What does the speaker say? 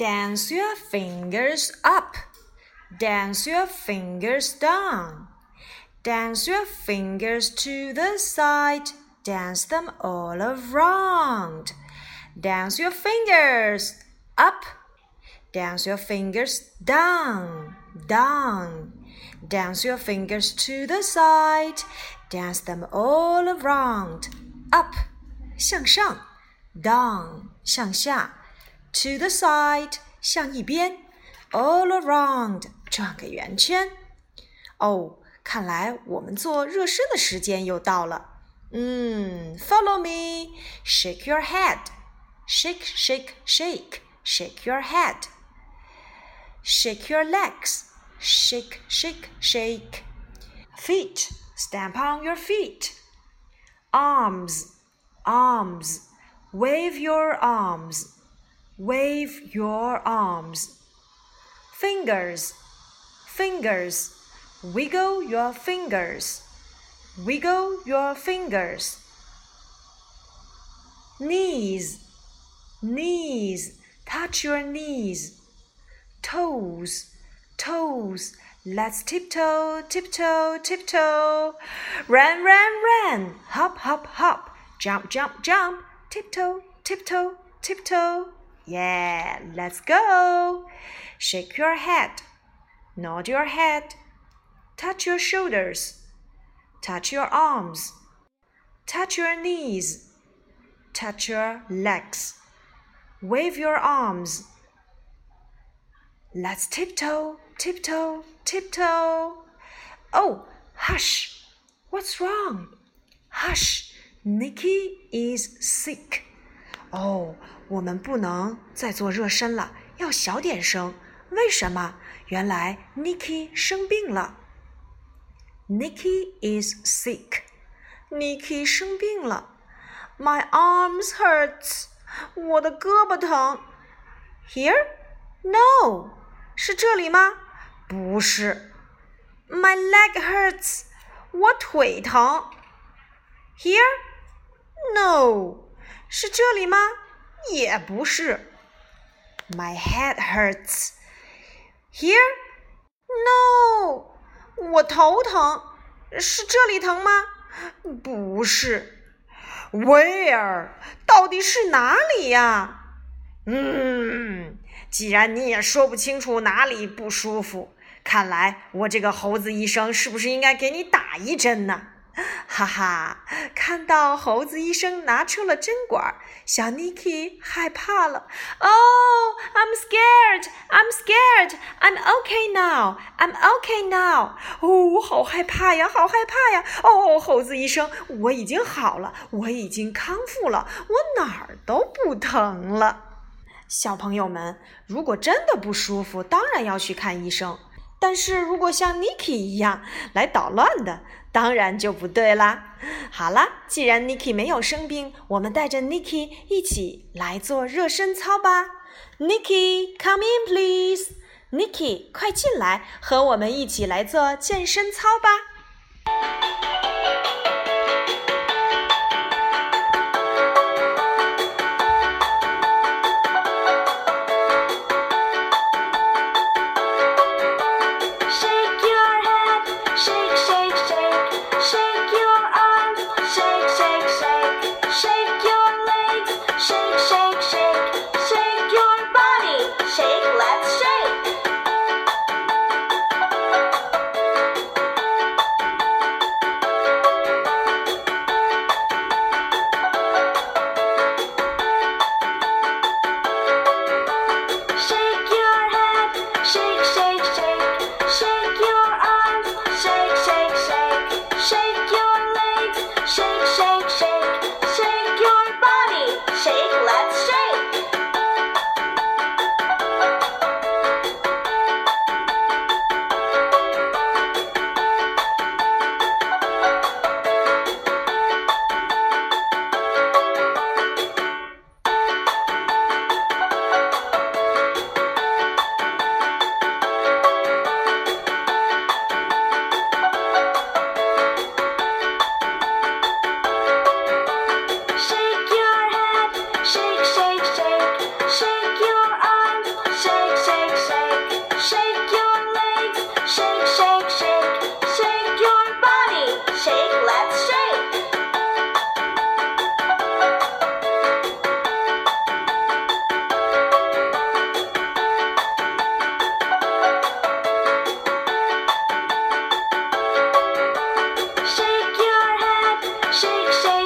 Dance your fingers up. Dance your fingers down. Dance your fingers to the side. Dance them all around. Dance your fingers up. Dance your fingers down, down. Dance your fingers to the side. Dance them all around. Up, 向上；down，向下 ；to the side，向一边；all around，转个圆圈。哦，看来我们做热身的时间又到了。嗯，Follow me, shake your head, shake, shake, shake, shake your head. Shake your legs, shake, shake, shake. Feet, stamp on your feet. Arms, arms, wave your arms, wave your arms. Fingers, fingers, wiggle your fingers, wiggle your fingers. Knees, knees, touch your knees. Toes, toes, let's tiptoe, tiptoe, tiptoe. Run, run, run, hop, hop, hop, jump, jump, jump, tiptoe, tiptoe, tiptoe. Yeah, let's go. Shake your head, nod your head, touch your shoulders, touch your arms, touch your knees, touch your legs, wave your arms. Let's tiptoe, tiptoe, tiptoe. Oh, hush! What's wrong? Hush! Nikki is sick. 哦，我们不能再做热身了，要小点声。为什么？原来 Nikki 生病了。Nikki is sick. Nikki 生病了。My arms hurts. 我的胳膊疼。Here? No. 是这里吗？不是。My leg hurts. 我腿疼。Here? No. 是这里吗？也不是。My head hurts. Here? No. 我头疼。是这里疼吗？不是。Where? 到底是哪里呀？嗯，既然你也说不清楚哪里不舒服，看来我这个猴子医生是不是应该给你打一针呢？哈哈，看到猴子医生拿出了针管，小 Niki 害怕了。Oh, I'm scared. I'm scared. I'm okay now. I'm okay now. 哦，我好害怕呀，好害怕呀！哦，猴子医生，我已经好了，我已经康复了，我哪儿都不疼了。小朋友们，如果真的不舒服，当然要去看医生。但是如果像 Niki 一样来捣乱的，当然就不对啦。好啦，既然 Niki 没有生病，我们带着 Niki 一起来做热身操吧。Niki，come in please。Niki，快进来，和我们一起来做健身操吧。shake, shake.